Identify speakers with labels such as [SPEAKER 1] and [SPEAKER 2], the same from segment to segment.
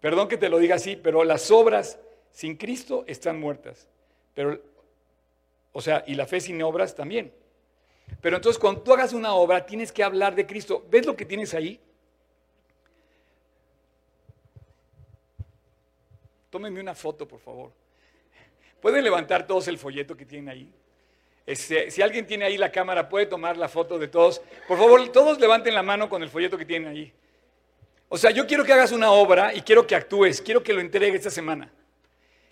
[SPEAKER 1] Perdón que te lo diga así, pero las obras sin Cristo están muertas. Pero, o sea, y la fe sin obras también. Pero entonces cuando tú hagas una obra, tienes que hablar de Cristo. ¿Ves lo que tienes ahí? Tómenme una foto, por favor. ¿Pueden levantar todos el folleto que tienen ahí? Este, si alguien tiene ahí la cámara, puede tomar la foto de todos. Por favor, todos levanten la mano con el folleto que tienen ahí. O sea, yo quiero que hagas una obra y quiero que actúes, quiero que lo entregues esta semana.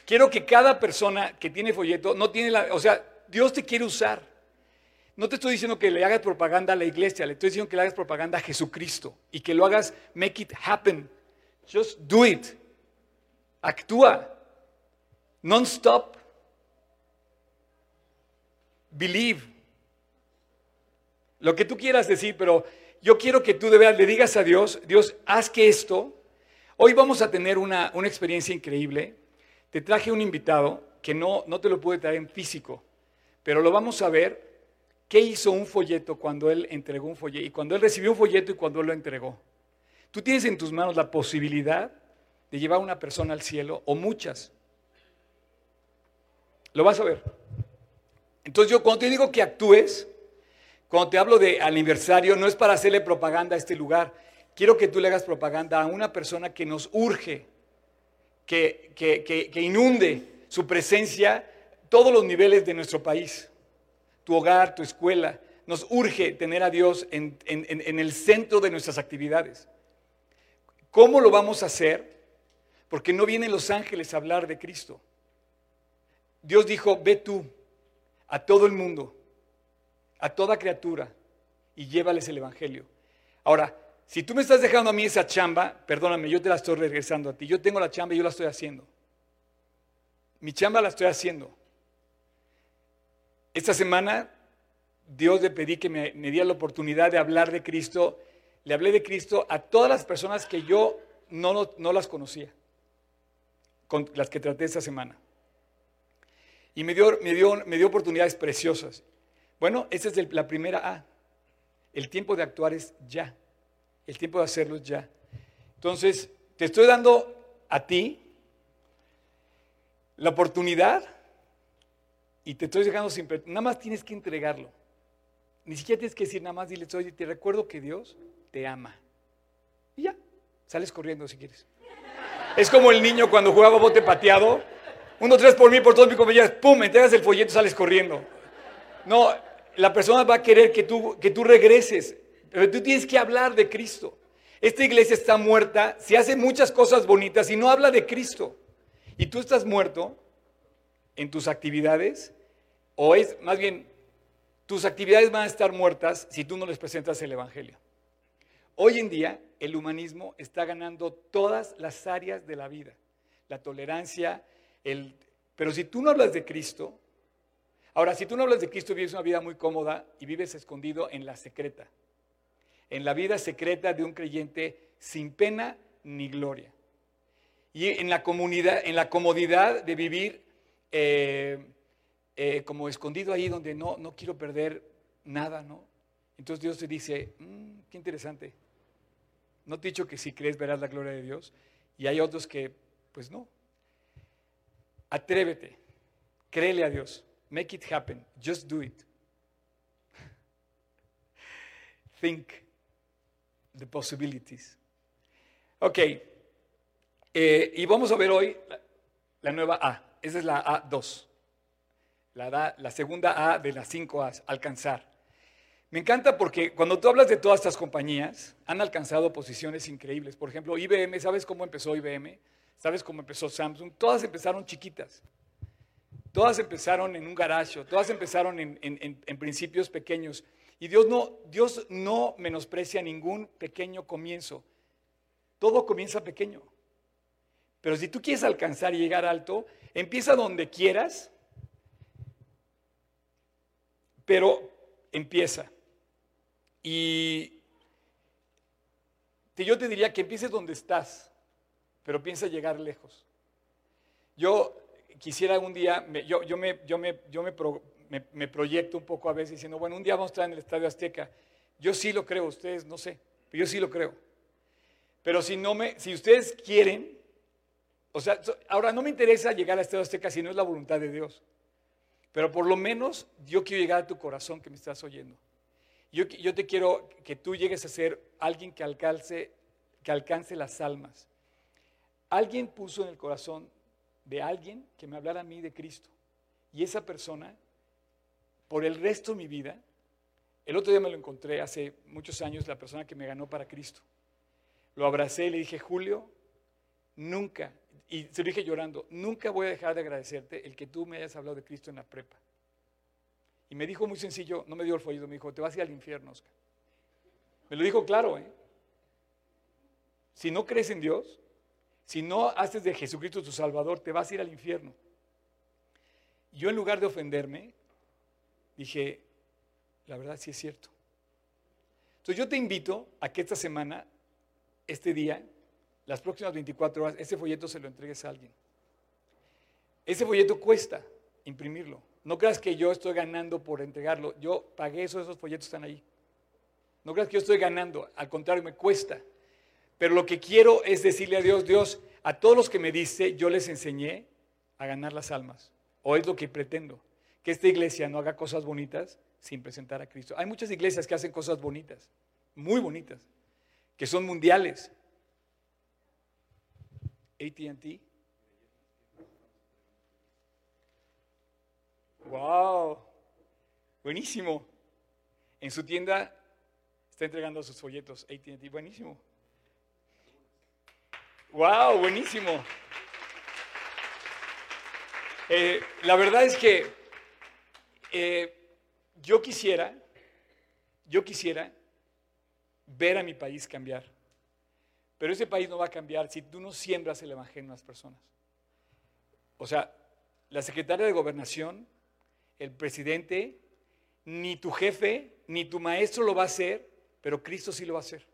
[SPEAKER 1] Quiero que cada persona que tiene folleto no tiene la, o sea, Dios te quiere usar. No te estoy diciendo que le hagas propaganda a la iglesia, le estoy diciendo que le hagas propaganda a Jesucristo y que lo hagas make it happen. Just do it. Actúa. Non-stop. Believe. Lo que tú quieras decir, pero yo quiero que tú de verdad le digas a Dios, Dios, haz que esto. Hoy vamos a tener una, experiencia increíble. Te traje un invitado que no, no te lo pude traer en físico, pero lo vamos a ver. ¿Qué hizo un folleto cuando él entregó un folleto? Y cuando él recibió un folleto y cuando él lo entregó. Tú tienes en tus manos la posibilidad de llevar a una persona al cielo o muchas. Lo vas a ver. Entonces yo cuando te digo que actúes, cuando te hablo de aniversario, no es para hacerle propaganda a este lugar. Quiero que tú le hagas propaganda a una persona que nos urge, que, que, inunde su presencia todos los niveles de nuestro país. Tu hogar, tu escuela. Nos urge tener a Dios en, en el centro de nuestras actividades. ¿Cómo lo vamos a hacer? Porque no vienen los ángeles a hablar de Cristo. Dios dijo, ve tú a todo el mundo a toda criatura y llévales el Evangelio. Ahora, si tú me estás dejando a mí esa chamba, perdóname, yo te la estoy regresando a ti. Yo tengo la chamba y yo la estoy haciendo. Mi chamba la estoy haciendo. Esta semana Dios le pedí que me, diera la oportunidad de hablar de Cristo. Le hablé de Cristo a todas las personas que yo no, no las conocía, con las que traté esta semana. Y me dio, me dio, me dio oportunidades preciosas. Bueno, esa es la primera A. El tiempo de actuar es ya. El tiempo de hacerlo es ya. Entonces, te estoy dando a ti la oportunidad y te estoy dejando siempre. Nada más tienes que entregarlo. Ni siquiera tienes que decir nada más, dile, oye, te recuerdo que Dios te ama. Y ya, sales corriendo si quieres. Es como el niño cuando jugaba bote pateado. Uno, tres por mí, por todos mis compañeros, pum, entregas el folleto, sales corriendo. No, la persona va a querer que tú, que tú regreses, pero tú tienes que hablar de Cristo. Esta iglesia está muerta, se hace muchas cosas bonitas y no habla de Cristo. Y tú estás muerto en tus actividades, o es más bien, tus actividades van a estar muertas si tú no les presentas el Evangelio. Hoy en día el humanismo está ganando todas las áreas de la vida, la tolerancia, el... pero si tú no hablas de Cristo, Ahora, si tú no hablas de Cristo, vives una vida muy cómoda y vives escondido en la secreta. En la vida secreta de un creyente sin pena ni gloria. Y en la comunidad, en la comodidad de vivir eh, eh, como escondido ahí donde no, no quiero perder nada, ¿no? Entonces Dios te dice, mm, qué interesante. No te he dicho que si crees verás la gloria de Dios. Y hay otros que, pues no. Atrévete, créele a Dios. Make it happen. Just do it. Think the possibilities. Ok. Eh, y vamos a ver hoy la, nueva A. Esa es la A2. La, la segunda A de las cinco A's, alcanzar. Me encanta porque cuando tú hablas de todas estas compañías, han alcanzado posiciones increíbles. Por ejemplo, IBM, ¿sabes cómo empezó IBM? ¿Sabes cómo empezó Samsung? Todas empezaron chiquitas. Todas empezaron en un garaje, todas empezaron en, principios pequeños. Y Dios no, Dios no menosprecia ningún pequeño comienzo. Todo comienza pequeño. Pero si tú quieres alcanzar y llegar alto, empieza donde quieras, pero empieza. Y yo te diría que empieces donde estás, pero piensa llegar lejos. Yo quisiera un día, yo, me, proyecto un poco a veces diciendo, bueno, un día vamos a estar en el Estadio Azteca. Yo sí lo creo, ustedes no sé, pero yo sí lo creo. Pero si, no me, si ustedes quieren, O sea, ahora no me interesa llegar a Estado Azteca si no es la voluntad de Dios. Pero por lo menos yo quiero llegar a tu corazón que me estás oyendo. Yo, yo te quiero que tú llegues a ser alguien que alcance, que alcance las almas. Alguien puso en el corazón de alguien que me hablara a mí de Cristo. Y esa persona, por el resto de mi vida, el otro día me lo encontré hace muchos años, la persona que me ganó para Cristo. Lo abracé y le dije, Julio, nunca, y se lo dije llorando, nunca voy a dejar de agradecerte el que tú me hayas hablado de Cristo en la prepa. Y me dijo muy sencillo, no me dio el folleto, me dijo, te vas a ir al infierno, Oscar. Me lo dijo claro, ¿eh? Si no crees en Dios, si no haces de Jesucristo tu Salvador, te vas a ir al infierno. Yo en lugar de ofenderme, dije, la verdad sí es cierto. Entonces yo te invito a que esta semana, este día, las próximas 24 horas, ese folleto se lo entregues a alguien. Ese folleto cuesta imprimirlo. No creas que yo estoy ganando por entregarlo. Yo pagué eso, esos folletos están ahí. No creas que yo estoy ganando, al contrario, me cuesta. Pero lo que quiero es decirle a Dios, Dios, a todos los que me diste, yo les enseñé a ganar las almas. O es lo que pretendo, que esta iglesia no haga cosas bonitas sin presentar a Cristo. Hay muchas iglesias que hacen cosas bonitas, muy bonitas, que son mundiales. ATT. Wow, buenísimo. En su tienda está entregando sus folletos ATT, buenísimo. Wow, buenísimo. Eh, la verdad es que eh, yo quisiera, yo quisiera ver a mi país cambiar. Pero ese país no va a cambiar si tú no siembras el evangelio en las personas. O sea, la secretaria de gobernación, el presidente, ni tu jefe, ni tu maestro lo va a hacer, pero Cristo sí lo va a hacer.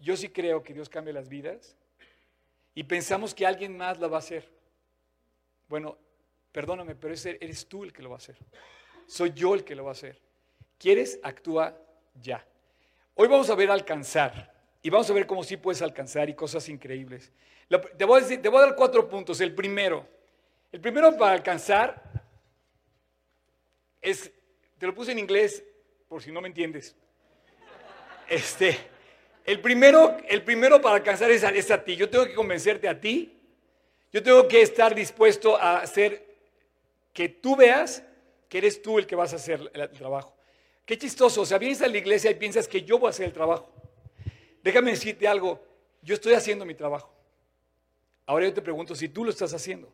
[SPEAKER 1] Yo sí creo que Dios cambia las vidas y pensamos que alguien más la va a hacer. Bueno, perdóname, pero eres tú el que lo va a hacer. Soy yo el que lo va a hacer. ¿Quieres? Actúa ya. Hoy vamos a ver alcanzar y vamos a ver cómo sí puedes alcanzar y cosas increíbles. Te voy a, decir, te voy a dar cuatro puntos. El primero, el primero para alcanzar es, te lo puse en inglés por si no me entiendes. Este, el primero, el primero para alcanzar es a, ti. Yo tengo que convencerte a ti. Yo tengo que estar dispuesto a hacer que tú veas que eres tú el que vas a hacer el, trabajo. Qué chistoso. O sea, vienes a la iglesia y piensas que yo voy a hacer el trabajo. Déjame decirte algo. Yo estoy haciendo mi trabajo. Ahora yo te pregunto si tú lo estás haciendo.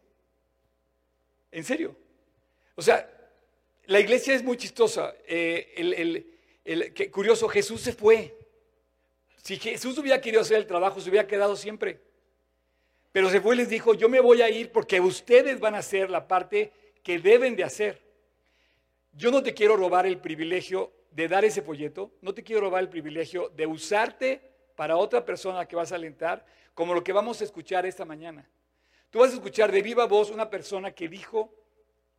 [SPEAKER 1] ¿En serio? O sea, la iglesia es muy chistosa. Eh, el, curioso, Jesús se fue. Si Jesús hubiera querido hacer el trabajo, se hubiera quedado siempre. Pero se fue y les dijo, yo me voy a ir porque ustedes van a hacer la parte que deben de hacer. Yo no te quiero robar el privilegio de dar ese folleto, no te quiero robar el privilegio de usarte para otra persona que vas a alentar, como lo que vamos a escuchar esta mañana. Tú vas a escuchar de viva voz una persona que dijo,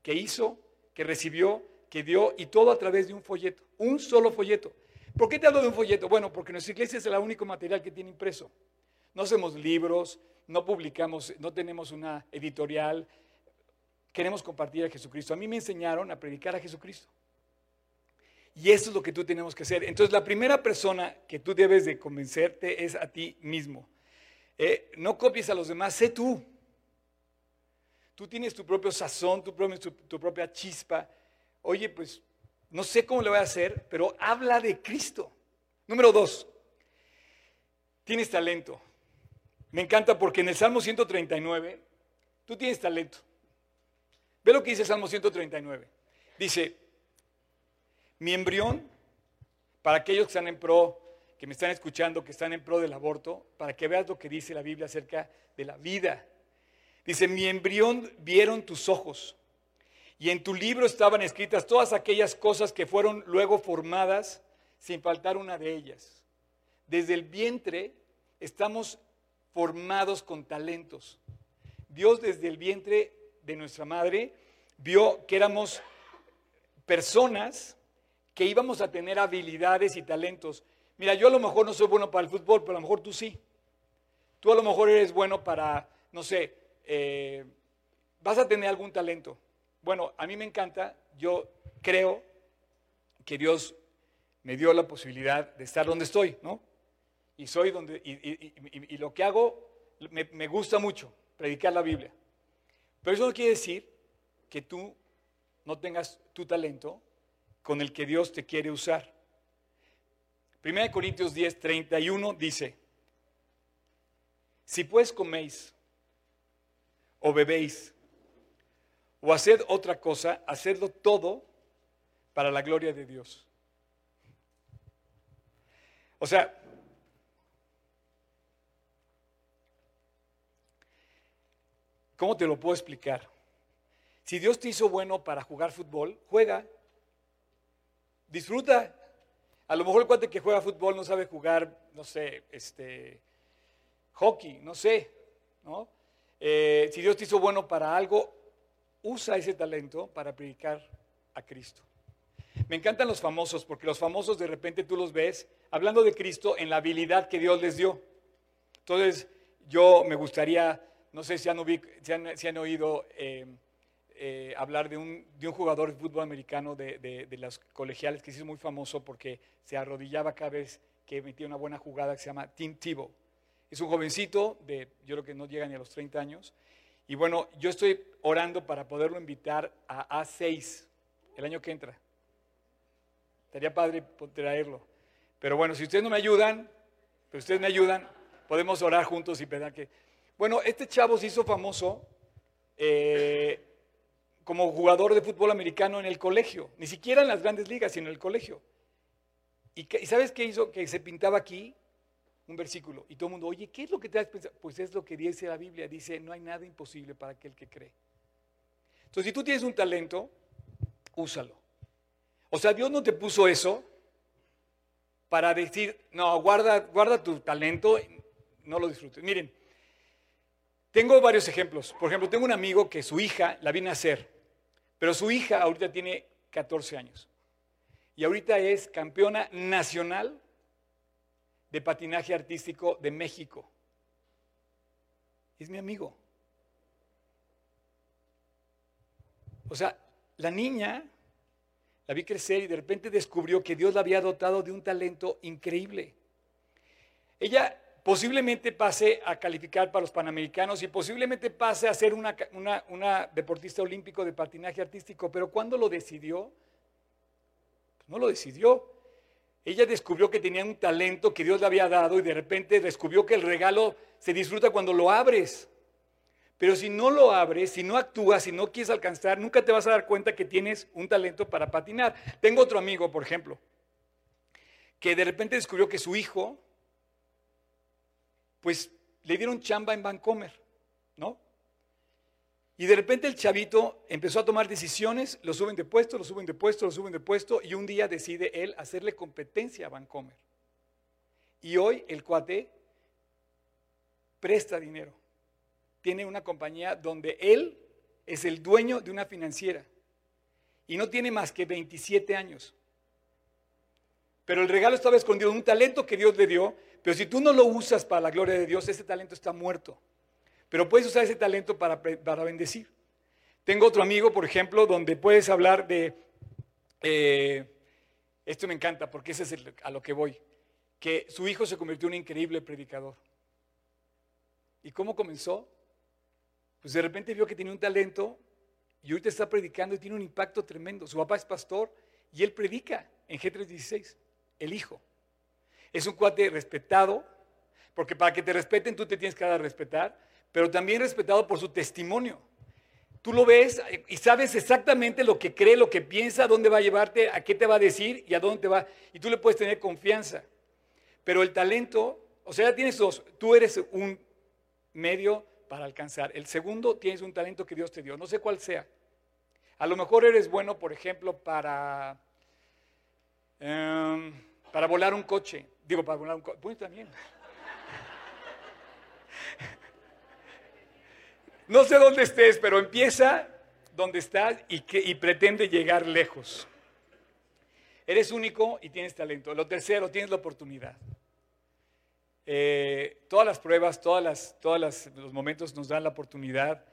[SPEAKER 1] que hizo, que recibió, que dio, y todo a través de un folleto, un solo folleto. ¿Por qué te hablo de un folleto? Bueno, porque nuestra iglesia es el único material que tiene impreso. No hacemos libros, no publicamos, no tenemos una editorial. Queremos compartir a Jesucristo. A mí me enseñaron a predicar a Jesucristo. Y eso es lo que tú tenemos que hacer. Entonces, la primera persona que tú debes de convencerte es a ti mismo. Eh, no copies a los demás, sé tú. Tú tienes tu propio sazón, tu, tu propia chispa. Oye, pues no sé cómo le voy a hacer, pero habla de Cristo. Número dos, tienes talento. Me encanta porque en el Salmo 139, tú tienes talento. Ve lo que dice el Salmo 139. Dice, mi embrión, para aquellos que están en pro, que me están escuchando, que están en pro del aborto, para que veas lo que dice la Biblia acerca de la vida. Dice, mi embrión vieron tus ojos y en tu libro estaban escritas todas aquellas cosas que fueron luego formadas sin faltar una de ellas. Desde el vientre estamos formados con talentos. Dios desde el vientre de nuestra madre vio que éramos personas que íbamos a tener habilidades y talentos. Mira, yo a lo mejor no soy bueno para el fútbol, pero a lo mejor tú sí. Tú a lo mejor eres bueno para, no sé, eh, vas a tener algún talento. Bueno, a mí me encanta, yo creo que Dios me dio la posibilidad de estar donde estoy, ¿no? Y soy donde, y, lo que hago me, gusta mucho, predicar la Biblia. Pero eso no quiere decir que tú no tengas tu talento con el que Dios te quiere usar. 1 Corintios 10, 31 dice, si pues coméis o bebéis o haced otra cosa, hacedlo todo para la gloria de Dios. O sea, ¿cómo te lo puedo explicar? Si Dios te hizo bueno para jugar fútbol, juega, disfruta. A lo mejor el cuate que juega fútbol no sabe jugar, no sé, este, hockey, no sé, ¿no? Eh, si Dios te hizo bueno para algo, usa ese talento para predicar a Cristo. Me encantan los famosos, porque los famosos de repente tú los ves hablando de Cristo en la habilidad que Dios les dio. Entonces, yo me gustaría, no sé si han, oído eh, eh, hablar de un, jugador de fútbol americano de, de, las colegiales que se hizo muy famoso porque se arrodillaba cada vez que metía una buena jugada que se llama Tim Tebow. Es un jovencito de, yo creo que no llega ni a los 30 años. Y bueno, yo estoy orando para poderlo invitar a A6 el año que entra. Estaría padre traerlo. Pero bueno, si ustedes no me ayudan, pero ustedes me ayudan, podemos orar juntos y pensar que... Bueno, este chavo se hizo famoso eh, como jugador de fútbol americano en el colegio, ni siquiera en las grandes ligas, sino en el colegio. ¿Y, ¿y sabes qué hizo? Que se pintaba aquí un versículo y todo el mundo, oye, ¿qué es lo que te has pensado? Pues es lo que dice la Biblia, dice, no hay nada imposible para aquel que cree. Entonces, si tú tienes un talento, úsalo. O sea, Dios no te puso eso para decir, no, guarda, guarda tu talento, no lo disfrutes. Miren, tengo varios ejemplos. Por ejemplo, tengo un amigo que su hija la viene a hacer, pero su hija ahorita tiene 14 años. Y ahorita es campeona nacional de patinaje artístico de México. Es mi amigo. O sea, la niña la vi crecer y de repente descubrió que Dios la había dotado de un talento increíble. Ella posiblemente pase a calificar para los Panamericanos y posiblemente pase a ser una, deportista olímpico de patinaje artístico, pero cuando lo decidió, pues no lo decidió. Ella descubrió que tenía un talento que Dios le había dado y de repente descubrió que el regalo se disfruta cuando lo abres. Pero si no lo abres, si no actúas, si no quieres alcanzar, nunca te vas a dar cuenta que tienes un talento para patinar. Tengo otro amigo, por ejemplo, que de repente descubrió que su hijo, pues le dieron chamba en Vancomer, ¿no? Y de repente el chavito empezó a tomar decisiones, lo suben de puesto, lo suben de puesto, lo suben de puesto, y un día decide él hacerle competencia a Vancomer. Y hoy el cuate presta dinero. Tiene una compañía donde él es el dueño de una financiera. Y no tiene más que 27 años. Pero el regalo estaba escondido, un talento que Dios le dio, pero si tú no lo usas para la gloria de Dios, ese talento está muerto. Pero puedes usar ese talento para, para bendecir. Tengo otro amigo, por ejemplo, donde puedes hablar de, eh, esto me encanta porque ese es a lo que voy, que su hijo se convirtió en un increíble predicador. ¿Y cómo comenzó? Pues de repente vio que tenía un talento y ahorita está predicando y tiene un impacto tremendo. Su papá es pastor y él predica en G316, el hijo. Es un cuate respetado, porque para que te respeten tú te tienes que dar a respetar, pero también respetado por su testimonio. Tú lo ves y sabes exactamente lo que cree, lo que piensa, dónde va a llevarte, a qué te va a decir y a dónde te va. Y tú le puedes tener confianza. Pero el talento, o sea, ya tienes dos. Tú eres un medio para alcanzar. El segundo, tienes un talento que Dios te dio. No sé cuál sea. A lo mejor eres bueno, por ejemplo, para, em, para volar un coche. Digo, para volar un coche. Pues también. No sé dónde estés, pero empieza donde estás y, que, y pretende llegar lejos. Eres único y tienes talento. Lo tercero, tienes la oportunidad. Eh, todas las pruebas, todas las, todas los momentos nos dan la oportunidad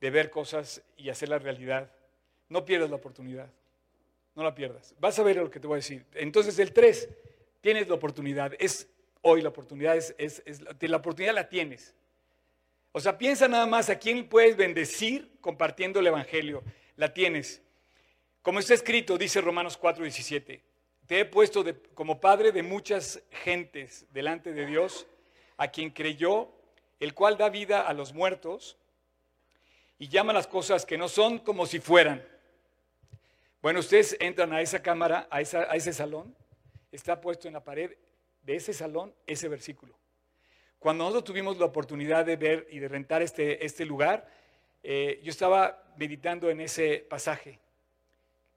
[SPEAKER 1] de ver cosas y hacer la realidad. No pierdas la oportunidad, no la pierdas. Vas a ver lo que te voy a decir. Entonces el 3, tienes la oportunidad, es hoy la oportunidad, es, es, la oportunidad la tienes. O sea, piensa nada más a quién puedes bendecir compartiendo el Evangelio. La tienes. Como está escrito, dice Romanos 4:17, te he puesto como padre de muchas gentes delante de Dios, a quien creyó, el cual da vida a los muertos y llama las cosas que no son como si fueran. Bueno, ustedes entran a esa cámara, a, ese salón, está puesto en la pared de ese salón ese versículo. Cuando nosotros tuvimos la oportunidad de ver y de rentar este, este lugar, eh, yo estaba meditando en ese pasaje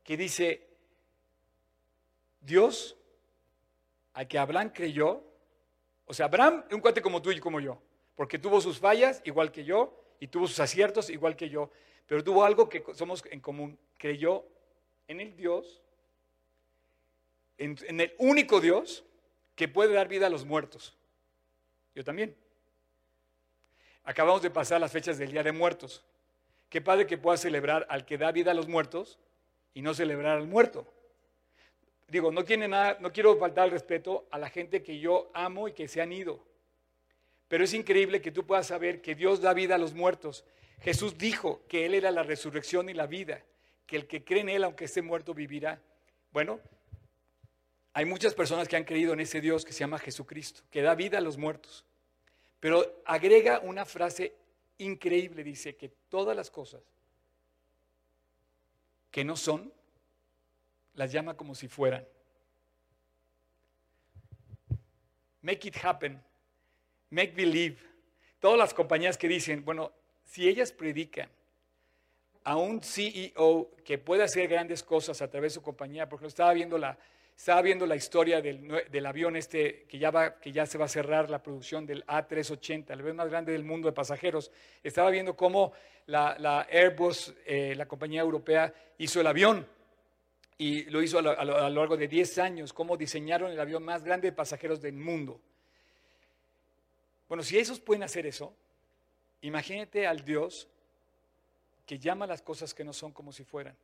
[SPEAKER 1] que dice, Dios, a que Abraham creyó, o sea, Abraham un cuate como tú y como yo, porque tuvo sus fallas igual que yo y tuvo sus aciertos igual que yo, pero tuvo algo que somos en común, creyó en el Dios, en el único Dios que puede dar vida a los muertos. Yo también. Acabamos de pasar las fechas del Día de Muertos. Qué padre que pueda celebrar al que da vida a los muertos y no celebrar al muerto. Digo, no, tiene nada, no quiero faltar el respeto a la gente que yo amo y que se han ido. Pero es increíble que tú puedas saber que Dios da vida a los muertos. Jesús dijo que Él era la resurrección y la vida, que el que cree en Él, aunque esté muerto, vivirá. Bueno, hay muchas personas que han creído en ese Dios que se llama Jesucristo, que da vida a los muertos. Pero agrega una frase increíble, dice que todas las cosas que no son, las llama como si fueran. Make it happen, make believe. Todas las compañías que dicen, bueno, si ellas predican a un CEO que puede hacer grandes cosas a través de su compañía, porque estaba viendo la, estaba viendo la historia del, avión este que ya, va, que ya se va a cerrar la producción del A380, el avión más grande del mundo de pasajeros. Estaba viendo cómo la, Airbus, eh, la compañía europea, hizo el avión y lo hizo a lo, largo de 10 años, cómo diseñaron el avión más grande de pasajeros del mundo. Bueno, si esos pueden hacer eso, imagínate al Dios que llama las cosas que no son como si fueran.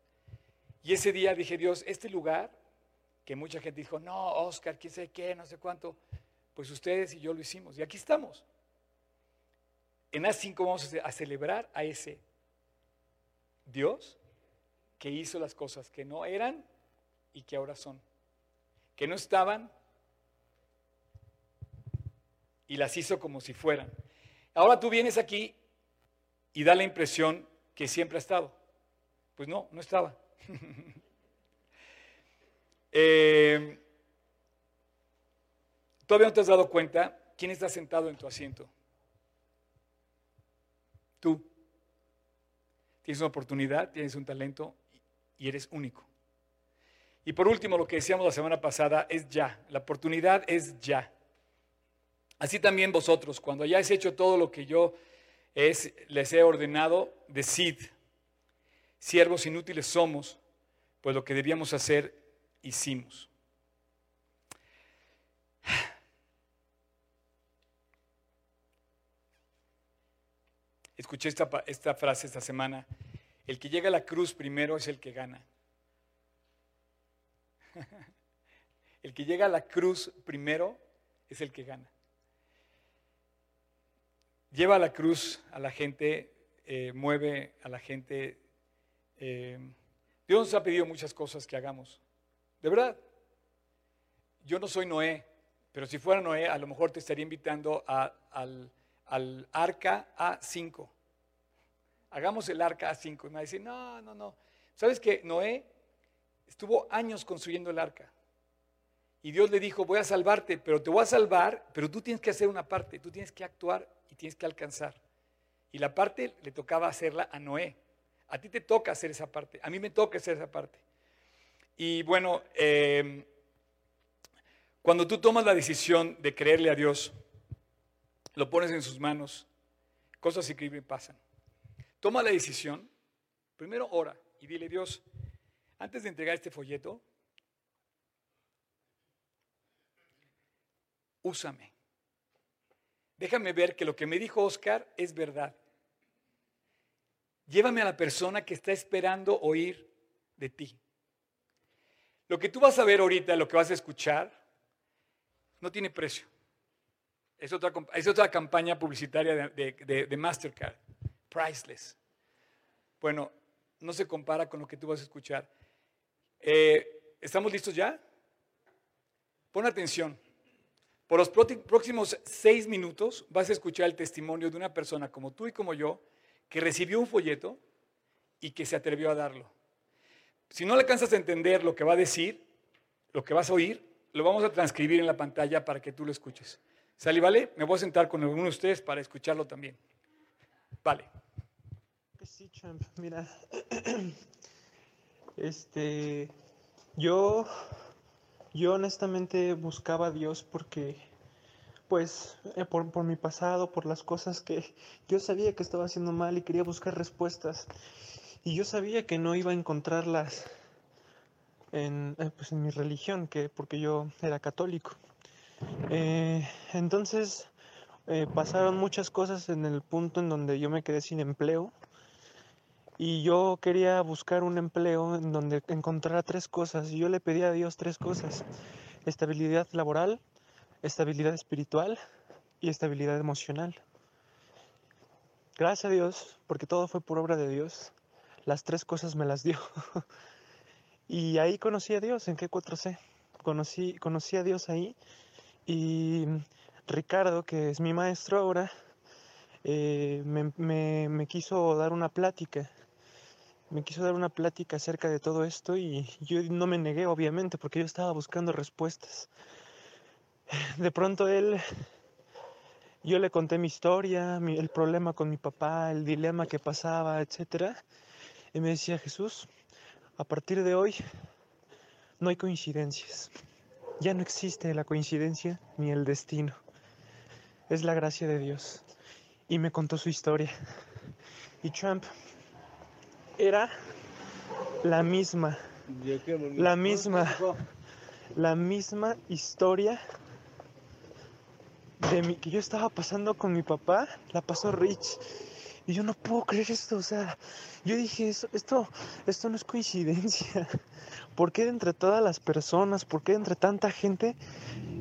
[SPEAKER 1] Y ese día dije, Dios, este lugar que mucha gente dijo, no, Oscar, quién sé qué, no sé cuánto. Pues ustedes y yo lo hicimos. Y aquí estamos. En A5 vamos a celebrar a ese Dios que hizo las cosas que no eran y que ahora son. Que no estaban y las hizo como si fueran. Ahora tú vienes aquí y da la impresión que siempre ha estado. Pues no, no estaba. Eh, ¿Todavía no te has dado cuenta quién está sentado en tu asiento? Tú. Tienes una oportunidad, tienes un talento y eres único. Y por último, lo que decíamos la semana pasada es ya. La oportunidad es ya. Así también vosotros, cuando hayáis hecho todo lo que yo les he ordenado, decid, siervos inútiles somos, pues lo que debíamos hacer hicimos. Escuché esta, esta, frase esta semana, el que llega a la cruz primero es el que gana. El que llega a la cruz primero es el que gana. Lleva a la cruz a la gente, eh, mueve a la gente. Eh, Dios nos ha pedido muchas cosas que hagamos. De verdad. Yo no soy Noé, pero si fuera Noé, a lo mejor te estaría invitando al, arca A5. Hagamos el arca A5. Y me va a decir, no, no, no. ¿Sabes que Noé estuvo años construyendo el arca? Y Dios le dijo, voy a salvarte, pero te voy a salvar, pero tú tienes que hacer una parte, tú tienes que actuar y tienes que alcanzar. Y la parte le tocaba hacerla a Noé. A ti te toca hacer esa parte, a mí me toca hacer esa parte. Y bueno, em, cuando tú tomas la decisión de creerle a Dios, lo pones en sus manos, cosas increíbles pasan. Toma la decisión, primero ora y dile, Dios, antes de entregar este folleto, úsame. déjame ver que lo que me dijo Oscar es verdad. Llévame a la persona que está esperando oír de ti. Lo que tú vas a ver ahorita, lo que vas a escuchar, no tiene precio. Es otra, es otra campaña publicitaria de, Mastercard. Priceless. Bueno, no se compara con lo que tú vas a escuchar. Eh, ¿Estamos listos ya? Pon atención. Por los próximos seis minutos vas a escuchar el testimonio de una persona como tú y como yo que recibió un folleto y que se atrevió a darlo. Si no alcanzas a entender lo que va a decir, lo que vas a oír, lo vamos a transcribir en la pantalla para que tú lo escuches. ¿Sale, vale? Me voy a sentar con alguno de ustedes para escucharlo también. Vale.
[SPEAKER 2] Sí, champ, mira. Este, yo, yo honestamente buscaba a Dios porque, pues, eh, por, por mi pasado, por las cosas que yo sabía que estaba haciendo mal y quería buscar respuestas. Y yo sabía que no iba a encontrarlas en, eh, pues, en mi religión, que, porque yo era católico. Eh, entonces eh, pasaron muchas cosas en el punto en donde yo me quedé sin empleo y yo quería buscar un empleo en donde encontrara tres cosas y yo le pedí a Dios tres cosas, estabilidad laboral, estabilidad espiritual y estabilidad emocional. Gracias a Dios, porque todo fue por obra de Dios, las tres cosas me las dio. y ahí conocí a Dios en Q4C. Conocí, conocí a Dios ahí y Ricardo, que es mi maestro ahora, eh, me, quiso dar una plática. Me quiso dar una plática acerca de todo esto y yo no me negué, obviamente, porque yo estaba buscando respuestas. De pronto él, yo le conté mi historia, el problema con mi papá, el dilema que pasaba, etc. Y me decía, Jesús, a partir de hoy no hay coincidencias. Ya no existe la coincidencia ni el destino. Es la gracia de Dios. Y me contó su historia. Y Trump era la misma, la misma, la misma historia de mi, que yo estaba pasando con mi papá, la pasó Rich. Y yo no puedo creer esto, o sea, yo dije, esto, esto, esto no es coincidencia. ¿Por qué entre todas las personas, por qué entre tanta gente,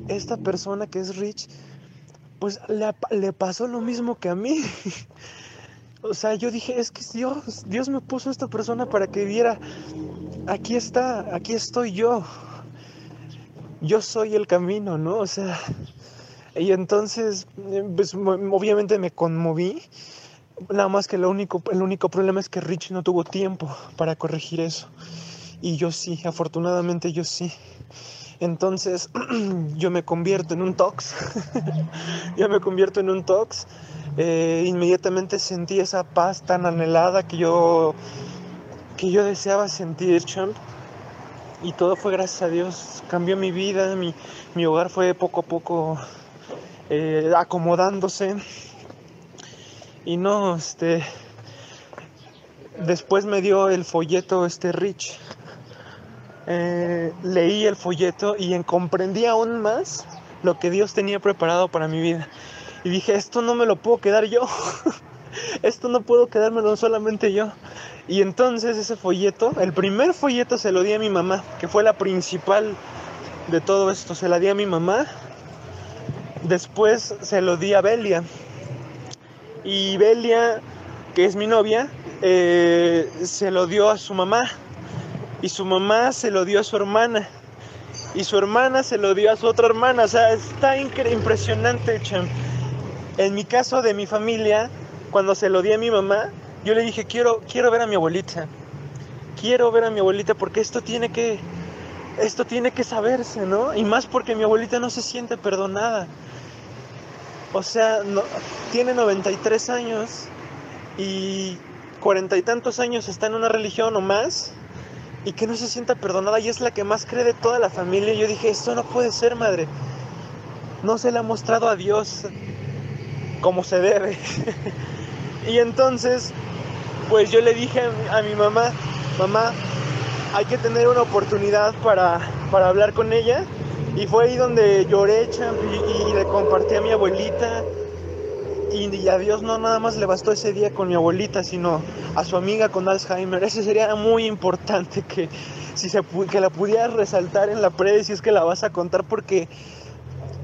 [SPEAKER 2] esta persona que es Rich, pues le, pasó lo mismo que a mí? o sea, yo dije, es que Dios, Dios me puso a esta persona para que viera, aquí está, aquí estoy yo. Yo soy el camino, ¿no? O sea, y entonces, pues, obviamente me conmoví. Nada más que el único problema es que Rich no tuvo tiempo para corregir eso. Y yo sí, afortunadamente yo sí. Entonces yo me convierto en un tox. yo me convierto en un tox. Eh, inmediatamente sentí esa paz tan anhelada que yo, que yo deseaba sentir, champ. Y todo fue gracias a Dios. Cambió mi vida, mi, mi hogar fue poco a poco eh, acomodándose. Y no, este. Después me dio el folleto este Rich eh, leí el folleto y comprendí aún más lo que Dios tenía preparado para mi vida. Y dije, esto no me lo puedo quedar yo. esto no puedo quedármelo solamente yo. Y entonces ese folleto, el primer folleto se lo di a mi mamá, que fue la principal de todo esto. Se la di a mi mamá. Después se lo di a Belia. Y Belia, que es mi novia, eh, se lo dio a su mamá y su mamá se lo dio a su hermana y su hermana se lo dio a su otra hermana. O sea, está impresionante, champ. En mi caso de mi familia, cuando se lo di a mi mamá, yo le dije, quiero, quiero ver a mi abuelita. Quiero ver a mi abuelita porque esto tiene que, esto tiene que saberse, ¿no? Y más porque mi abuelita no se siente perdonada. O sea, no, tiene 93 años y cuarenta y tantos años está en una religión o más y que no se sienta perdonada y es la que más cree de toda la familia. Yo dije, esto no puede ser, madre. No se le ha mostrado a Dios como se debe. y entonces, pues yo le dije a mi, mamá, mamá, hay que tener una oportunidad para, para hablar con ella. Y fue ahí donde lloré y, y, le compartí a mi abuelita. Y, a Dios no nada más le bastó ese día con mi abuelita, sino a su amiga con Alzheimer. Ese sería muy importante que, si se, que la pudieras resaltar en la pre si es que la vas a contar, porque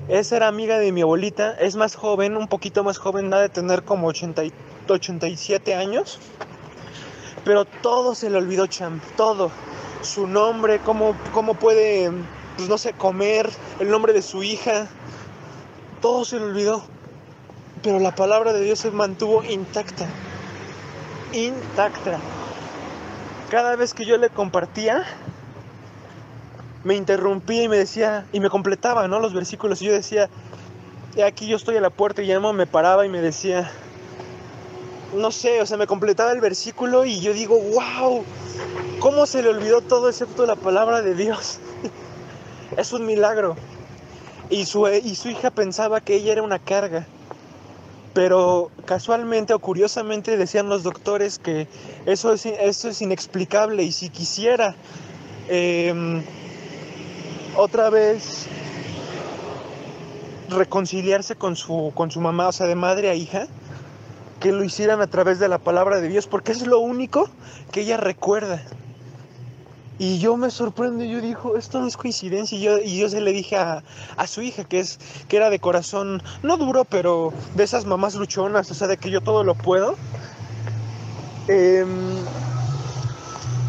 [SPEAKER 2] esa era amiga de mi abuelita, es más joven, un poquito más joven, nada de tener como 80 87 años. Pero todo se le olvidó, Cham, todo. Su nombre, cómo, cómo puede, pues no sé, comer, el nombre de su hija. Todo se le olvidó. Pero la palabra de Dios se mantuvo intacta. Intacta. Cada vez que yo le compartía, me interrumpía y me decía, y me completaba, ¿no? Los versículos. Y yo decía, aquí yo estoy a la puerta y llamo, me paraba y me decía, no sé, o sea, me completaba el versículo y yo digo, wow, ¿cómo se le olvidó todo excepto la palabra de Dios? es un milagro. Y su, y su hija pensaba que ella era una carga. Pero casualmente o curiosamente decían los doctores que eso es, eso es inexplicable y si quisiera em, otra vez reconciliarse con su, con su mamá, o sea, de madre a hija, que lo hicieran a través de la palabra de Dios, porque es lo único que ella recuerda. Y yo me sorprendo, yo digo, esto no es coincidencia. Y yo, y yo se le dije a, su hija, que, es, que era de corazón, no duro, pero de esas mamás luchonas, o sea, de que yo todo lo puedo. Em,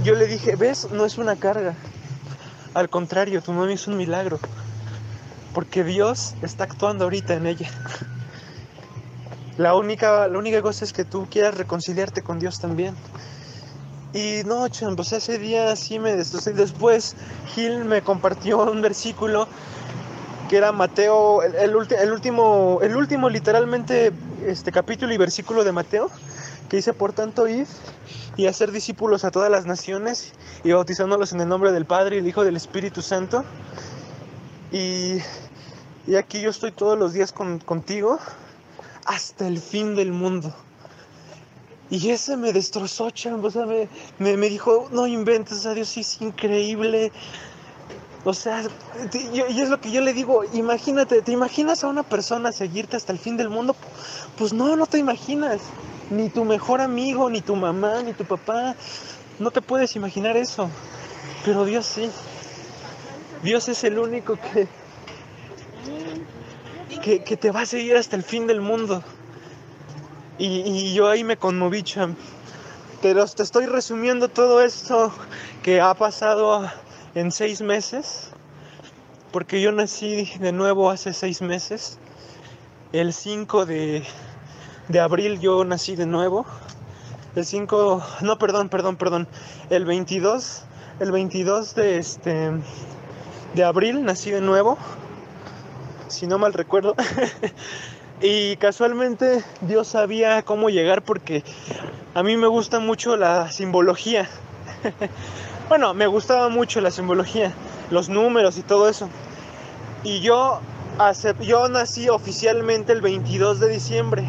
[SPEAKER 2] yo le dije, ves, no es una carga. Al contrario, tu mami es un milagro. Porque Dios está actuando ahorita en ella. La única, la única cosa es que tú quieras reconciliarte con Dios también. Y no, pues ese día sí me destrocé. Después Gil me compartió un versículo que era Mateo, el, último, el último literalmente este capítulo y versículo de Mateo, que dice, por tanto, id y hacer discípulos a todas las naciones y bautizándolos en el nombre del Padre y el Hijo del Espíritu Santo. Y, y aquí yo estoy todos los días con, contigo hasta el fin del mundo. Y ese me destrozó, chambo, o sea, me, dijo, no inventes, a Dios es increíble. O sea, y es lo que yo le digo, imagínate, ¿te imaginas a una persona seguirte hasta el fin del mundo? Pues no, no te imaginas. Ni tu mejor amigo, ni tu mamá, ni tu papá. No te puedes imaginar eso. Pero Dios sí. Dios es el único que, que, te va a seguir hasta el fin del mundo. Y, yo ahí me conmoví, Cham. Pero te estoy resumiendo todo esto que ha pasado en seis meses. Porque yo nací de nuevo hace seis meses. El 5 de, de abril yo nací de nuevo. El 5, no, perdón, perdón, perdón. El 22, el 22 de este de abril nací de nuevo si no mal recuerdo. y casualmente Dios sabía cómo llegar porque a mí me gusta mucho la simbología. bueno, me gustaba mucho la simbología, los números y todo eso. Y yo, yo nací oficialmente el 22 de diciembre.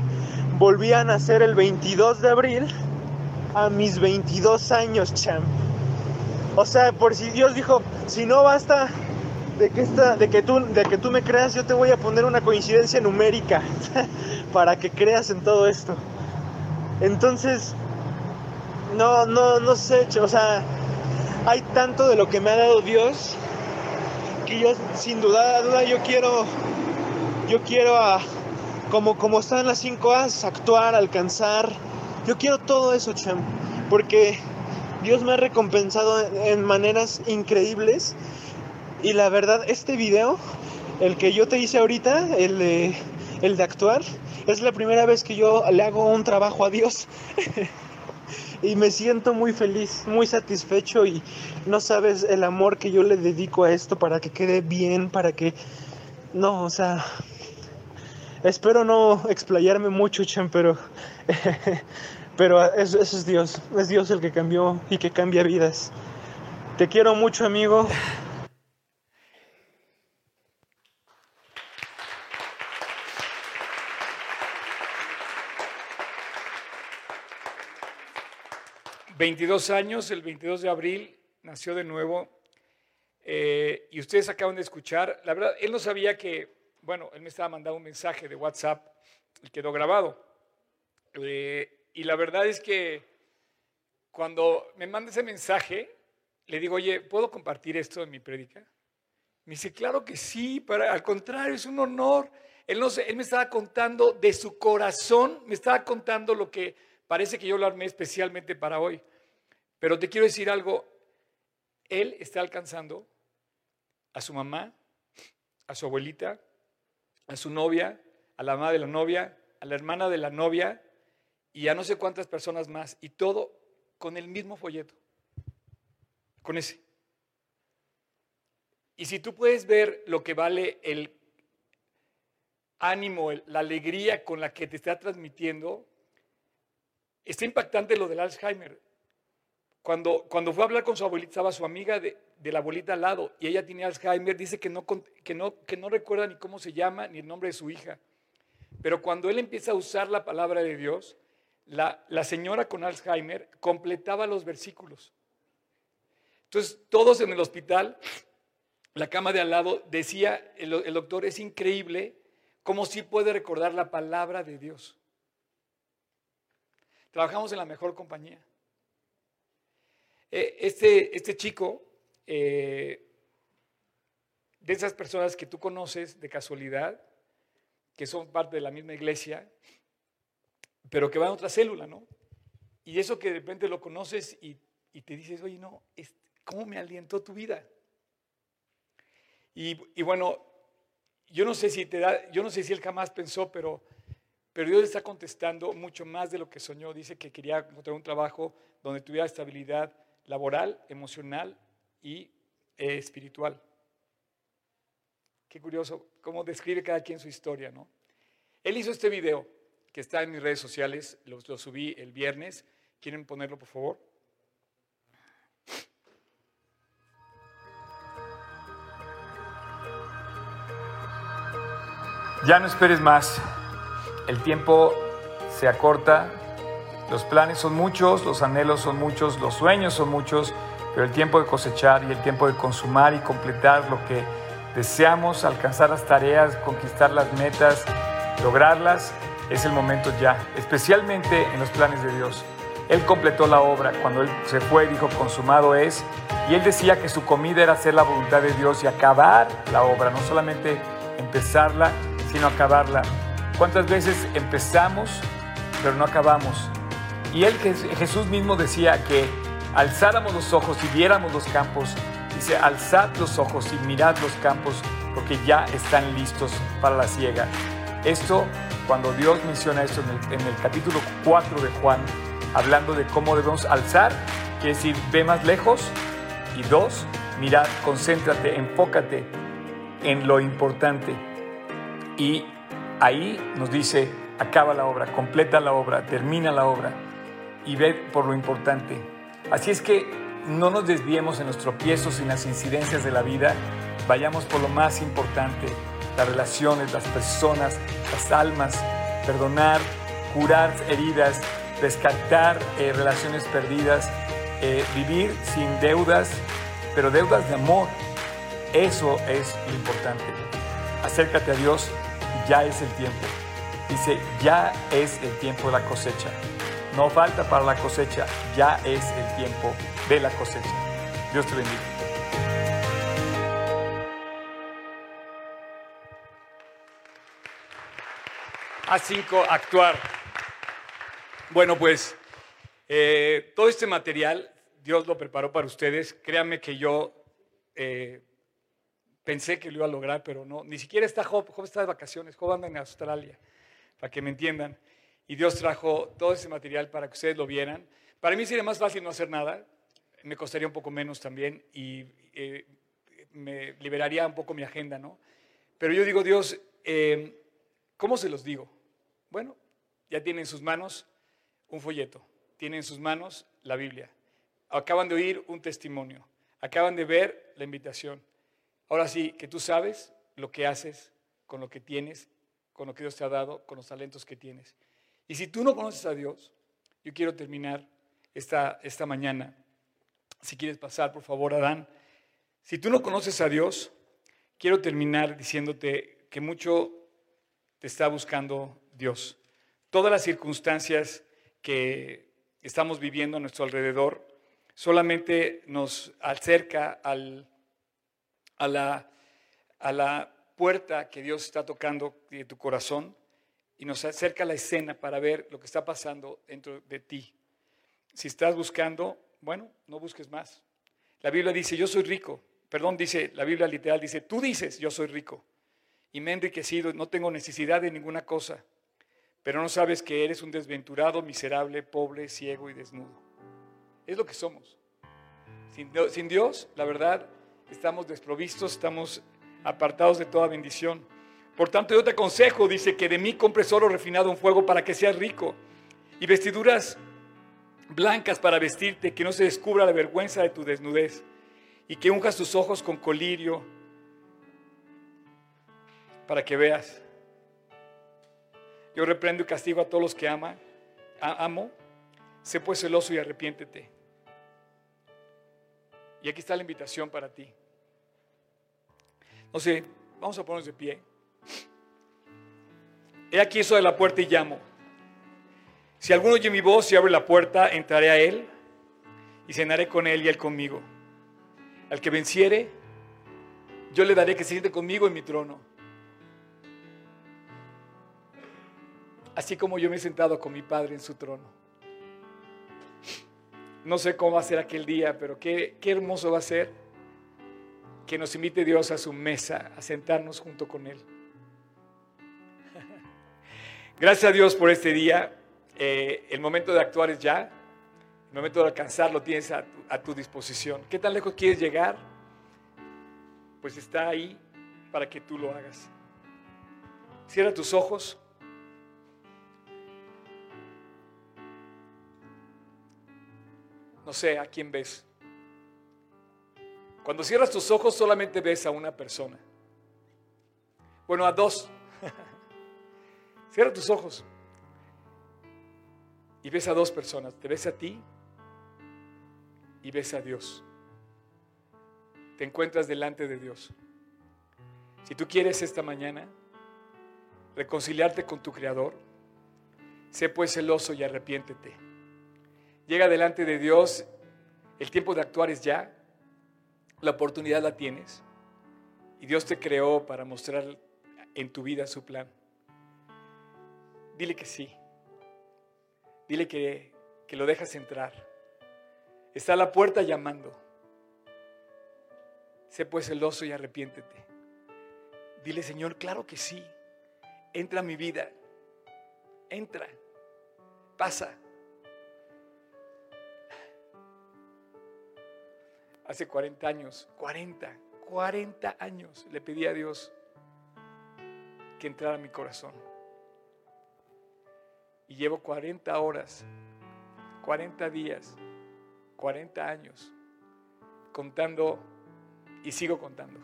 [SPEAKER 2] Volví a nacer el 22 de abril a mis 22 años, cham. O sea, por si Dios dijo, si no basta de que, esta, de, que tú, de que tú me creas, yo te voy a poner una coincidencia numérica para que creas en todo esto. Entonces, no, no, no sé, o sea, hay tanto de lo que me ha dado Dios que yo sin duda, duda yo quiero, yo quiero a, como, como están las 5 A's, actuar, alcanzar. Yo quiero todo eso, Cham, porque Dios me ha recompensado en maneras increíbles y la verdad, este video, el que yo te hice ahorita, el de, el de actuar, es la primera vez que yo le hago un trabajo a Dios. y me siento muy feliz, muy satisfecho y no sabes el amor que yo le dedico a esto para que quede bien, para que... No, o sea... Espero no explayarme mucho, Chan, pero... pero eso, eso es Dios. Es Dios el que cambió y que cambia vidas. Te quiero mucho, amigo.
[SPEAKER 1] 22 años, el 22 de abril, nació de nuevo. Eh, y ustedes acaban de escuchar, la verdad, él no sabía que, bueno, él me estaba mandando un mensaje de WhatsApp quedó grabado. Eh, y la verdad es que cuando me manda ese mensaje, le digo, oye, ¿puedo compartir esto en mi prédica? Me dice, claro que sí, para, al contrario, es un honor. Él, no él me estaba contando de su corazón, me estaba contando lo que parece que yo lo armé especialmente para hoy. Pero te quiero decir algo, él está alcanzando a su mamá, a su abuelita, a su novia, a la mamá de la novia, a la hermana de la novia y a no sé cuántas personas más. Y todo con el mismo folleto, con ese. Y si tú puedes ver lo que vale el ánimo, la alegría con la que te está transmitiendo, está impactante lo del Alzheimer. Cuando, cuando fue a hablar con su abuelita, estaba su amiga de, la abuelita al lado y ella tenía Alzheimer, dice que no, que, no, que no recuerda ni cómo se llama ni el nombre de su hija. Pero cuando él empieza a usar la palabra de Dios, la, la señora con Alzheimer completaba los versículos. Entonces, todos en el hospital, la cama de al lado, decía el, el doctor, es increíble cómo sí puede recordar la palabra de Dios. Trabajamos en la mejor compañía. Eh, este, este chico, eh, de esas personas que tú conoces de casualidad, que son parte de la misma iglesia, pero que van a otra célula, ¿no? Y eso que de repente lo conoces y, te dices, oye, no, ¿cómo me alientó tu vida? Y, y, bueno, yo no sé si te da, yo no sé si él jamás pensó, pero, pero Dios está contestando mucho más de lo que soñó. Dice que quería encontrar un trabajo donde tuviera estabilidad, laboral, emocional y eh, espiritual. Qué curioso cómo describe cada quien su historia, ¿no? Él hizo este video que está en mis redes sociales, lo, lo subí el viernes. ¿Quieren ponerlo, por favor? Ya no esperes más. El tiempo se acorta los planes son muchos, los anhelos son muchos, los sueños son muchos, pero el tiempo de cosechar y el tiempo de consumar y completar lo que deseamos, alcanzar las tareas, conquistar las metas, lograrlas, es el momento ya, especialmente en los planes de Dios. Él completó la obra, cuando Él se fue dijo, consumado es, y Él decía que su comida era hacer la voluntad de Dios y acabar la obra, no solamente empezarla, sino acabarla. ¿Cuántas veces empezamos, pero no acabamos? Y él, Jesús mismo decía que alzáramos los ojos y viéramos los campos. Dice, alzad los ojos y mirad los campos porque ya están listos para la siega. Esto, cuando Dios menciona esto en el, en el capítulo 4 de Juan, hablando de cómo debemos alzar, quiere decir, ve más lejos. Y dos, mirad, concéntrate, enfócate en lo importante. Y ahí nos dice, acaba la obra, completa la obra, termina la obra y ve por lo importante. Así es que no nos desviemos en los tropiezos y en las incidencias de la vida, vayamos por lo más importante, las relaciones, las personas, las almas, perdonar, curar heridas, rescatar eh, relaciones perdidas, eh, vivir sin deudas, pero deudas de amor. Eso es lo importante. Acércate a Dios, ya es el tiempo. Dice, ya es el tiempo de la cosecha. No falta para la cosecha, ya es el tiempo de la cosecha. Dios te bendiga. A5, actuar. Bueno, pues eh, todo este material Dios lo preparó para ustedes. Créanme que yo eh, pensé que lo iba a lograr, pero no. Ni siquiera está Job. Job está de vacaciones. Job anda en Australia, para que me entiendan y Dios trajo todo ese material para que ustedes lo vieran. Para mí sería más fácil no hacer nada, me costaría un poco menos también y eh, me liberaría un poco mi agenda, ¿no? Pero yo digo, Dios, eh, ¿cómo se los digo? Bueno, ya tienen en sus manos un folleto, tienen en sus manos la Biblia, acaban de oír un testimonio, acaban de ver la invitación. Ahora sí, que tú sabes lo que haces con lo que tienes, con lo que Dios te ha dado, con los talentos que tienes. Y si tú no conoces a Dios, yo quiero terminar esta, esta mañana. Si quieres pasar, por favor, Adán. Si tú no conoces a Dios, quiero terminar diciéndote que mucho te está buscando Dios. Todas las circunstancias que estamos viviendo a nuestro alrededor solamente nos acerca a, la, a la puerta que Dios está tocando de tu corazón y nos acerca la escena para ver lo que está pasando dentro de ti. Si estás buscando, bueno, no busques más. La Biblia dice, yo soy rico. Perdón, dice, la Biblia literal dice, tú dices, yo soy rico. Y me he enriquecido, no tengo necesidad de ninguna cosa. Pero no sabes que eres un desventurado, miserable, pobre, ciego y desnudo. Es lo que somos. Sin Dios, la verdad, estamos desprovistos, estamos apartados de toda bendición. Por tanto, yo te aconsejo, dice, que de mí compres oro refinado en fuego para que seas rico y vestiduras blancas para vestirte, que no se descubra la vergüenza de tu desnudez y que unjas tus ojos con colirio para que veas. Yo reprendo y castigo a todos los que ama, amo. Sé pues celoso y arrepiéntete. Y aquí está la invitación para ti. No sé, vamos a ponernos de pie. He aquí eso de la puerta y llamo. Si alguno oye mi voz y abre la puerta, entraré a él y cenaré con él y él conmigo. Al que venciere, yo le daré que se siente conmigo en mi trono. Así como yo me he sentado con mi Padre en su trono. No sé cómo va a ser aquel día, pero qué, qué hermoso va a ser que nos invite Dios a su mesa, a sentarnos junto con Él. Gracias a Dios por este día. Eh, el momento de actuar es ya, el momento de alcanzar lo tienes a tu, disposición. ¿Qué tan lejos quieres llegar? Pues está ahí para que tú lo hagas. Cierra tus ojos. No sé a quién ves. Cuando cierras tus ojos solamente ves a una persona. Bueno, a dos. Cierra tus ojos y ves a dos personas. Te ves a ti y ves a Dios. Te encuentras delante de Dios. Si tú quieres esta mañana reconciliarte con tu Creador, sé pues celoso y arrepiéntete. Llega delante de Dios, el tiempo de actuar es ya, la oportunidad la tienes y Dios te creó para mostrar en tu vida su plan. Dile que sí. Dile que, que lo dejas entrar. Está a la puerta llamando. Sé pues celoso y arrepiéntete. Dile, Señor, claro que sí. Entra a mi vida. Entra. Pasa. Hace 40 años, 40, 40 años le pedí a Dios que entrara a mi corazón. Y llevo 40 horas, 40 días, 40 años contando y sigo contando.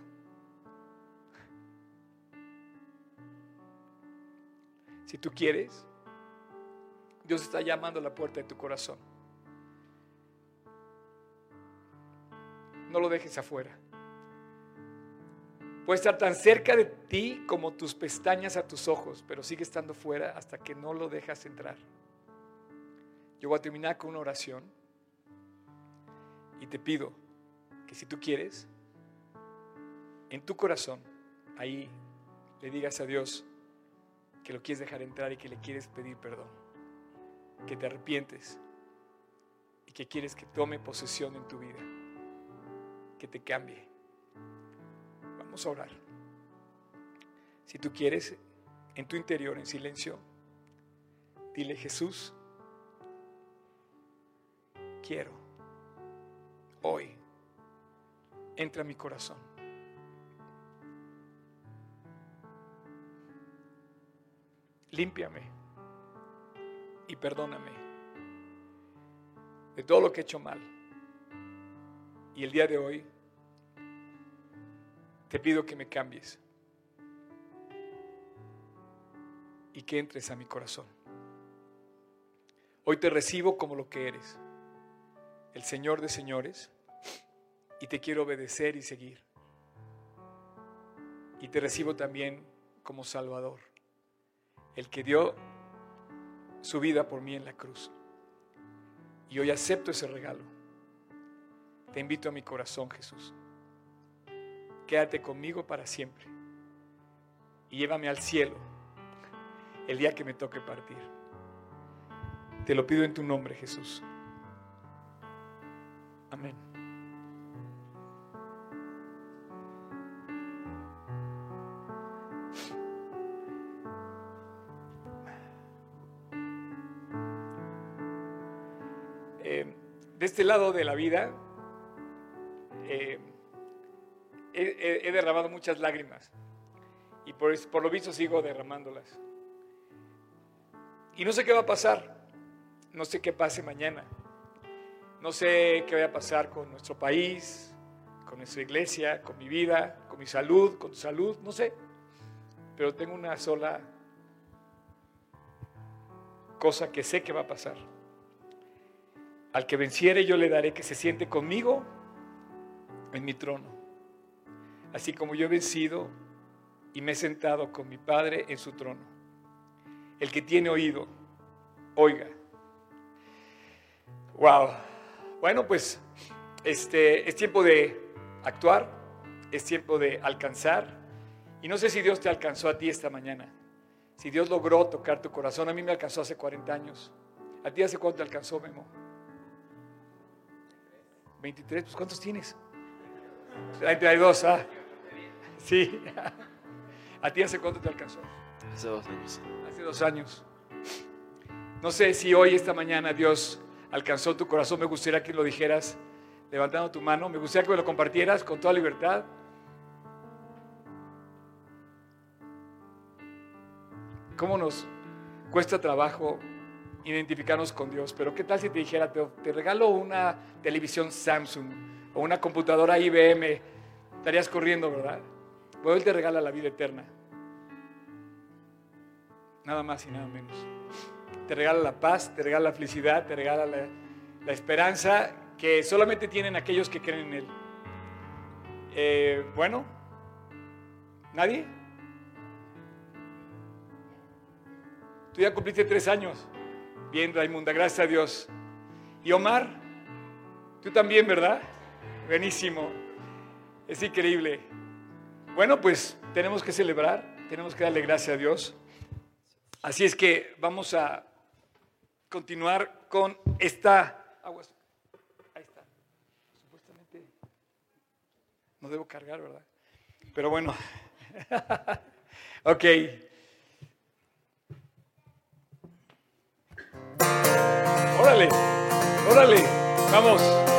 [SPEAKER 1] Si tú quieres, Dios está llamando a la puerta de tu corazón. No lo dejes afuera. Puede estar tan cerca de ti como tus pestañas a tus ojos, pero sigue estando fuera hasta que no lo dejas entrar. Yo voy a terminar con una oración y te pido que si tú quieres, en tu corazón, ahí le digas a Dios que lo quieres dejar entrar y que le quieres pedir perdón, que te arrepientes y que quieres que tome posesión en tu vida, que te cambie a orar. Si tú quieres, en tu interior, en silencio, dile Jesús, quiero, hoy, entra a mi corazón. Límpiame y perdóname de todo lo que he hecho mal. Y el día de hoy te pido que me cambies y que entres a mi corazón. Hoy te recibo como lo que eres, el Señor de señores, y te quiero obedecer y seguir. Y te recibo también como Salvador, el que dio su vida por mí en la cruz. Y hoy acepto ese regalo. Te invito a mi corazón, Jesús. Quédate conmigo para siempre y llévame al cielo el día que me toque partir. Te lo pido en tu nombre, Jesús. Amén. Eh, de este lado de la vida, eh, he, derramado muchas lágrimas y por, por lo visto sigo derramándolas. Y no sé qué va a pasar, no sé qué pase mañana, no sé qué vaya a pasar con nuestro país, con nuestra iglesia, con mi vida, con mi salud, con tu salud, no sé. Pero tengo una sola cosa que sé que va a pasar. Al que venciere yo le daré que se siente conmigo en mi trono. Así como yo he vencido y me he sentado con mi Padre en su trono. El que tiene oído, oiga. Wow. Bueno, pues este es tiempo de actuar, es tiempo de alcanzar. Y no sé si Dios te alcanzó a ti esta mañana. Si Dios logró tocar tu corazón, a mí me alcanzó hace 40 años. ¿A ti hace cuánto te alcanzó, Memo? 23, pues ¿cuántos tienes? 32, ah. Sí. ¿A ti hace cuánto te alcanzó?
[SPEAKER 3] Hace dos años.
[SPEAKER 1] Hace dos años. No sé si hoy, esta mañana, Dios alcanzó tu corazón. Me gustaría que lo dijeras levantando tu mano. Me gustaría que me lo compartieras con toda libertad. ¿Cómo nos cuesta trabajo identificarnos con Dios? Pero ¿qué tal si te dijera, te, te regalo una televisión Samsung o una computadora IBM? Estarías corriendo, ¿verdad? Pues Él te regala la vida eterna. Nada más y nada menos. Te regala la paz, te regala la felicidad, te regala la, la esperanza que solamente tienen aquellos que creen en Él. Eh, bueno, ¿nadie? Tú ya cumpliste tres años. Bien, Raimunda, gracias a Dios. Y Omar, tú también, ¿verdad? Buenísimo. Es increíble. Bueno, pues tenemos que celebrar, tenemos que darle gracias a Dios. Así es que vamos a continuar con esta... Aguas. Ahí está. Supuestamente no debo cargar, ¿verdad? Pero bueno. ok. Órale, órale, vamos.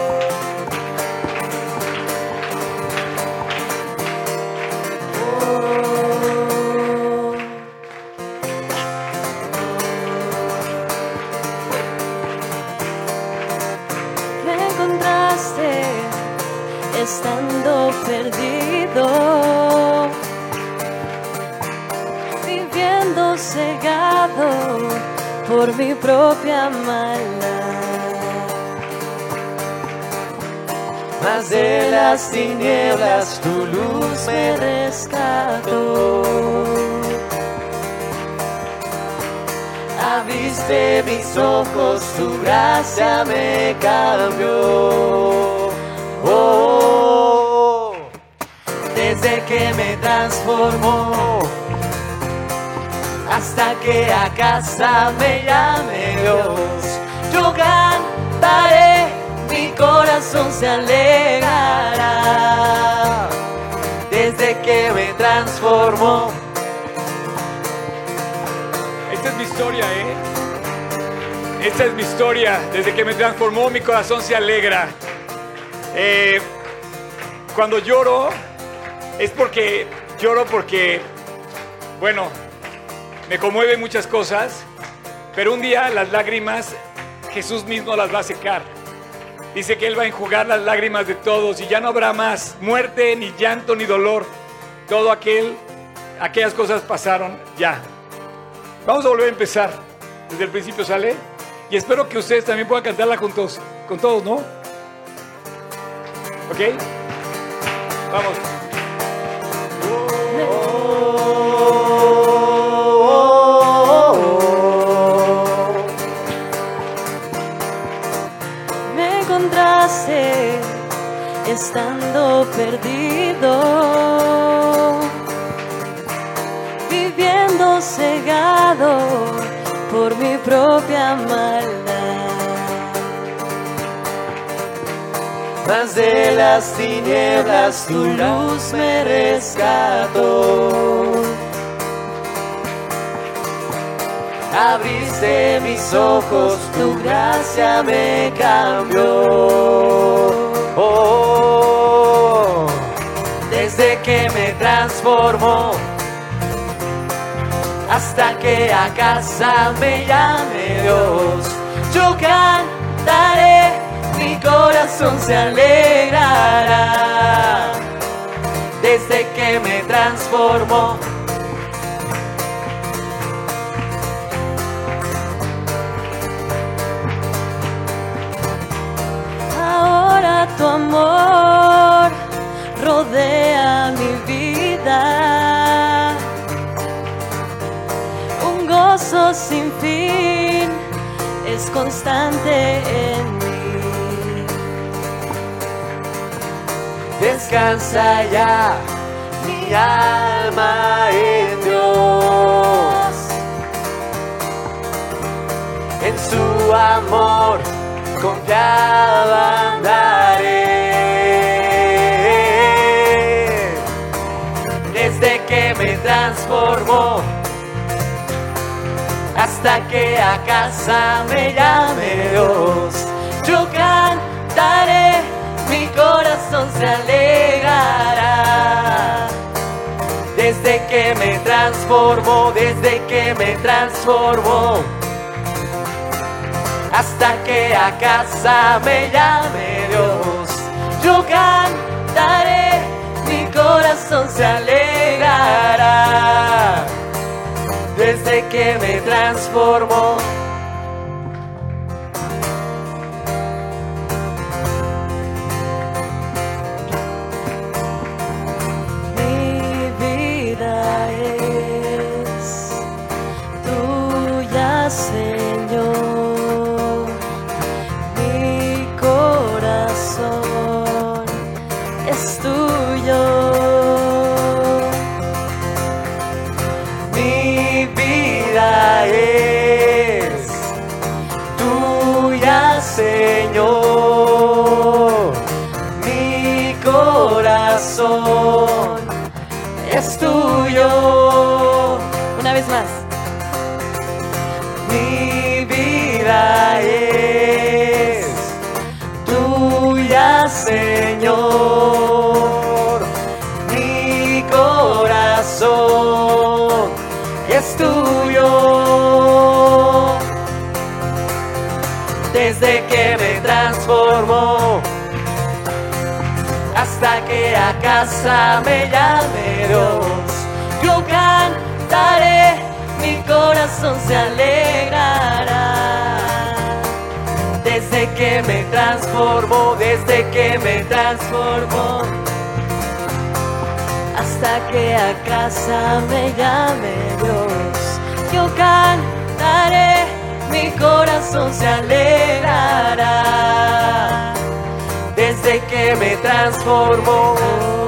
[SPEAKER 4] Estando perdido, viviendo cegado por mi propia maldad.
[SPEAKER 3] Más de las tinieblas tu luz me
[SPEAKER 4] rescató.
[SPEAKER 3] Abriste mis ojos, tu gracia me cambió. Oh, desde que me transformó hasta que a casa me llame Dios. Yo cantaré, mi corazón se alegrará. Desde que me transformó.
[SPEAKER 1] Esta es mi historia, ¿eh? Esta es mi historia. Desde que me transformó, mi corazón se alegra. Eh, cuando lloro, es porque lloro porque, bueno, me conmueven muchas cosas, pero un día las lágrimas Jesús mismo las va a secar. Dice que Él va a enjugar las lágrimas de todos y ya no habrá más muerte, ni llanto, ni dolor. Todo aquel, aquellas cosas pasaron ya. Vamos a volver a empezar. Desde el principio sale. Y espero que ustedes también puedan cantarla juntos, con todos, ¿no? ¿Ok? Vamos
[SPEAKER 4] estando perdido, viviendo cegado por mi propia maldad.
[SPEAKER 3] Más de las tinieblas tu luz me rescató. Abriste mis ojos, tu gracia me cambió. Oh, desde que me transformó hasta que a casa me llame Dios, yo cantaré, mi corazón se alegrará. Desde que me transformó
[SPEAKER 4] Ahora tu amor rodea mi vida. Un gozo sin fin es constante en mí.
[SPEAKER 3] Descansa ya mi alma en Dios. En su amor confiada andaré. Desde que me transformó hasta que a casa me llame Dios. Yo cantaré, mi corazón se alegrará. Desde que me transformó, desde que me transformó, hasta que a casa me llame Dios. Yo cantaré, mi corazón se alegrará. Desde que me transformó.
[SPEAKER 4] Señor.
[SPEAKER 3] Hasta que a casa me llame Dios, yo cantaré, mi corazón se alegrará. Desde que me transformó, desde que me transformó,
[SPEAKER 4] hasta que a casa me llame Dios. Yo cantaré, mi corazón se alegrará.
[SPEAKER 3] desde que me transformó.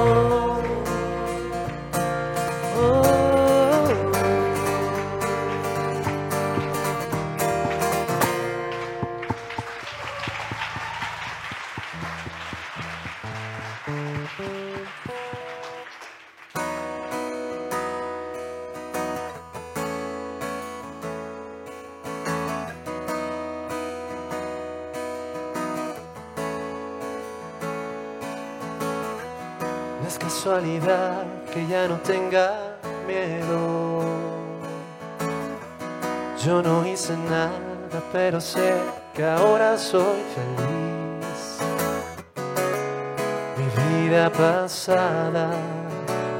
[SPEAKER 3] Es casualidad que ya no tenga miedo. Yo no hice nada, pero sé que ahora soy feliz. Mi vida pasada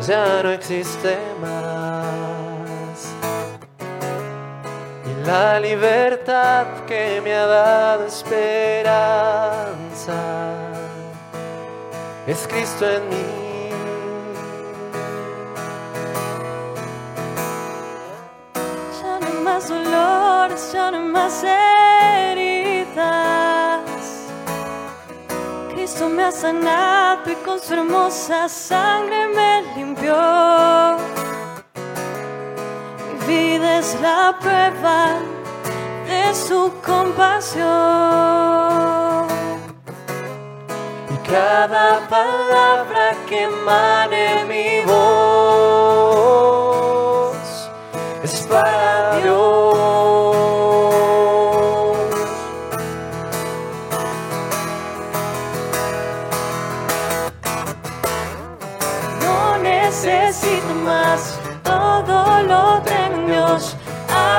[SPEAKER 3] ya no existe más. Y la libertad que me ha dado esperanza es Cristo en mí.
[SPEAKER 4] Más heridas.
[SPEAKER 3] ha sanado y con su hermosa sangre me limpió. Mi vida es la prueba de su compasión. Y cada palabra que emane mi voz es para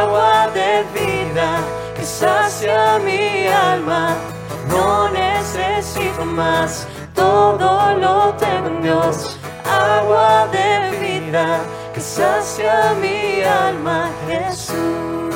[SPEAKER 3] agua de vida que sacia mi alma. No necesito más, todo lo tengo en Dios, agua de vida que sacia mi alma, Jesús.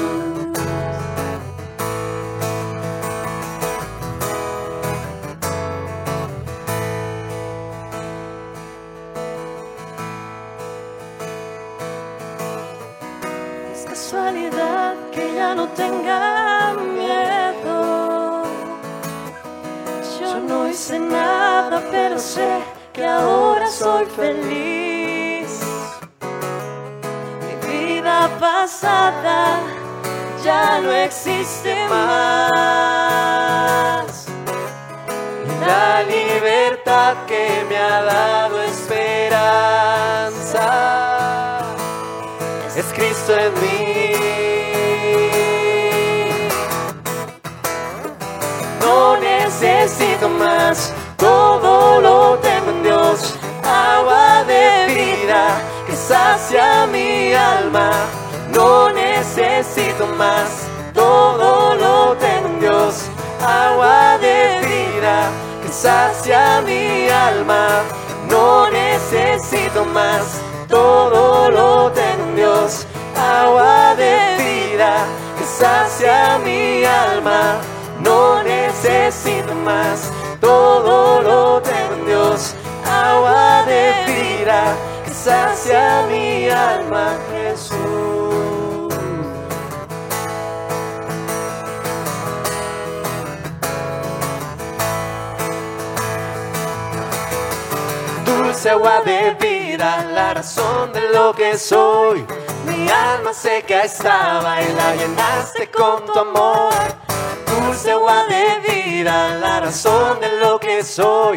[SPEAKER 3] No tenga miedo. Yo no hice nada, pero sé que ahora soy feliz. Mi vida pasada ya no existe más. La libertad que me ha dado esperanza es Cristo en mí. No necesito más, todo lo tengo en Dios, agua de vida que sacia mi alma. No necesito más, todo lo tengo en Dios, agua de vida que sacia mi alma. No necesito más, todo lo tengo en Dios, agua de vida que sacia mi alma. No necesito más, todo lo tengo en Dios, agua de vida que sacia mi alma, Jesús. Dulce agua de vida, la razón de lo que soy. Mi alma seca estaba y la llenaste con tu amor. Dulce agua de vida, la razón de lo que soy.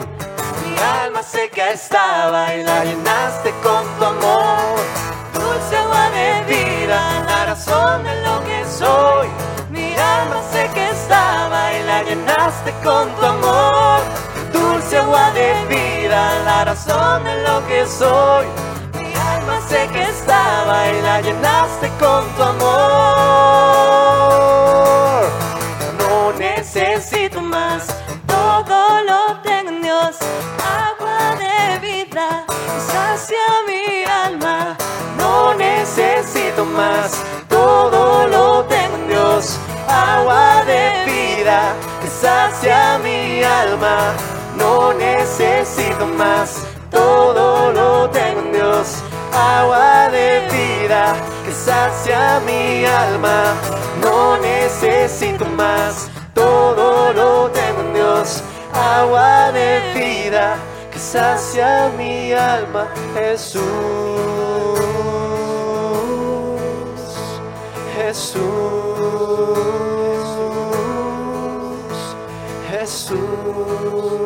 [SPEAKER 3] Mi alma seca estaba y la llenaste con tu amor. Dulce agua de vida, la razón de lo que soy. Mi alma seca estaba y la llenaste con tu amor. Dulce agua de vida, la razón de lo que soy. Mi alma seca estaba y la llenaste con tu amor. Necesito más, todo lo tengo en Dios. Agua de vida sacia mi alma. No necesito más, todo lo tengo en Dios. Agua de vida sacia mi alma. No necesito más, todo lo tengo en Dios. Agua de vida que sacia mi alma. No necesito más, todo lo tengo en Dios. Agua de vida que sacia mi alma, Jesús. Jesús. Jesús.